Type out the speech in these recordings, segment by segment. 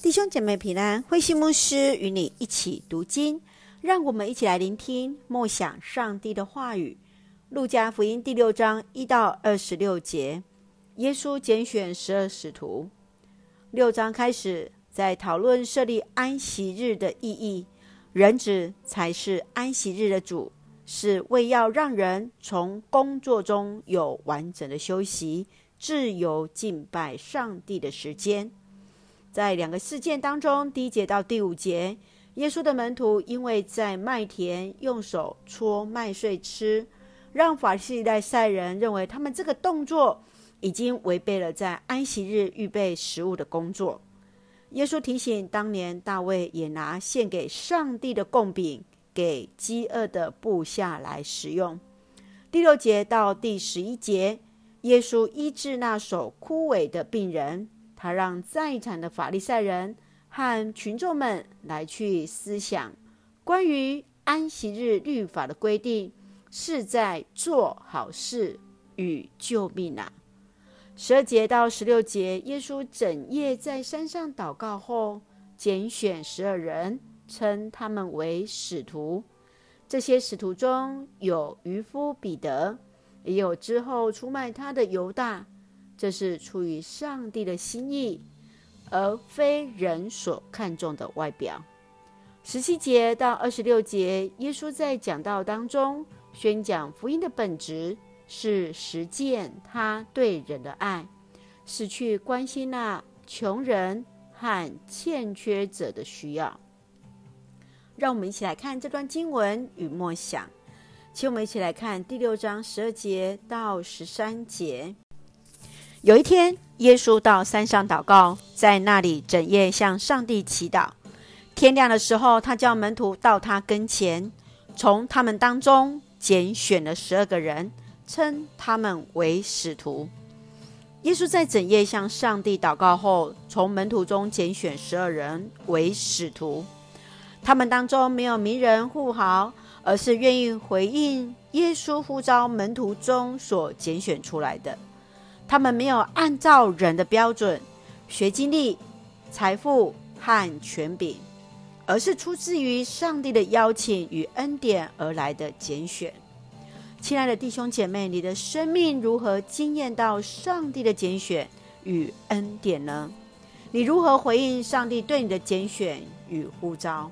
弟兄姐妹平安，慧心牧师与你一起读经，让我们一起来聆听默想上帝的话语。路加福音第六章一到二十六节，耶稣拣选十二使徒。六章开始在讨论设立安息日的意义，人子才是安息日的主，是为要让人从工作中有完整的休息，自由敬拜上帝的时间。在两个事件当中，第一节到第五节，耶稣的门徒因为在麦田用手搓麦穗吃，让法利赛人认为他们这个动作已经违背了在安息日预备食物的工作。耶稣提醒，当年大卫也拿献给上帝的供饼给饥饿的部下来食用。第六节到第十一节，耶稣医治那手枯萎的病人。他让在场的法利赛人和群众们来去思想关于安息日律法的规定，是在做好事与救命啊。十二节到十六节，耶稣整夜在山上祷告后，拣选十二人，称他们为使徒。这些使徒中有渔夫彼得，也有之后出卖他的犹大。这是出于上帝的心意，而非人所看重的外表。十七节到二十六节，耶稣在讲道当中宣讲福音的本质是实践他对人的爱，是去关心那穷人和欠缺者的需要。让我们一起来看这段经文与默想，请我们一起来看第六章十二节到十三节。有一天，耶稣到山上祷告，在那里整夜向上帝祈祷。天亮的时候，他叫门徒到他跟前，从他们当中拣选了十二个人，称他们为使徒。耶稣在整夜向上帝祷告后，从门徒中拣选十二人为使徒。他们当中没有名人富豪，而是愿意回应耶稣呼召门徒中所拣选出来的。他们没有按照人的标准学经历、财富和权柄，而是出自于上帝的邀请与恩典而来的拣选。亲爱的弟兄姐妹，你的生命如何经验到上帝的拣选与恩典呢？你如何回应上帝对你的拣选与呼召？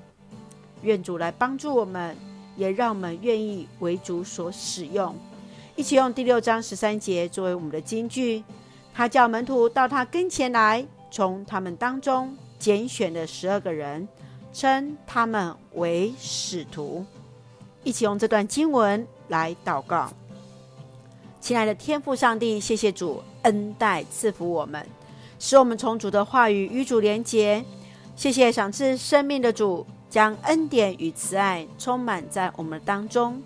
愿主来帮助我们，也让我们愿意为主所使用。一起用第六章十三节作为我们的金句。他叫门徒到他跟前来，从他们当中拣选了十二个人，称他们为使徒。一起用这段经文来祷告。亲爱的天父上帝，谢谢主恩待赐福我们，使我们从主的话语与主连结。谢谢赏赐生命的主，将恩典与慈爱充满在我们当中。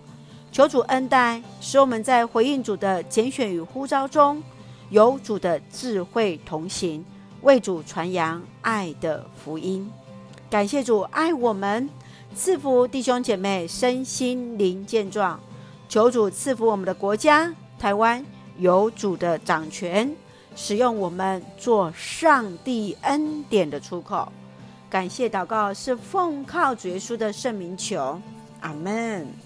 求主恩待，使我们在回应主的拣选与呼召中，有主的智慧同行，为主传扬爱的福音。感谢主爱我们，赐福弟兄姐妹身心灵健壮。求主赐福我们的国家台湾，有主的掌权，使用我们做上帝恩典的出口。感谢祷告是奉靠主耶稣的圣名求，阿门。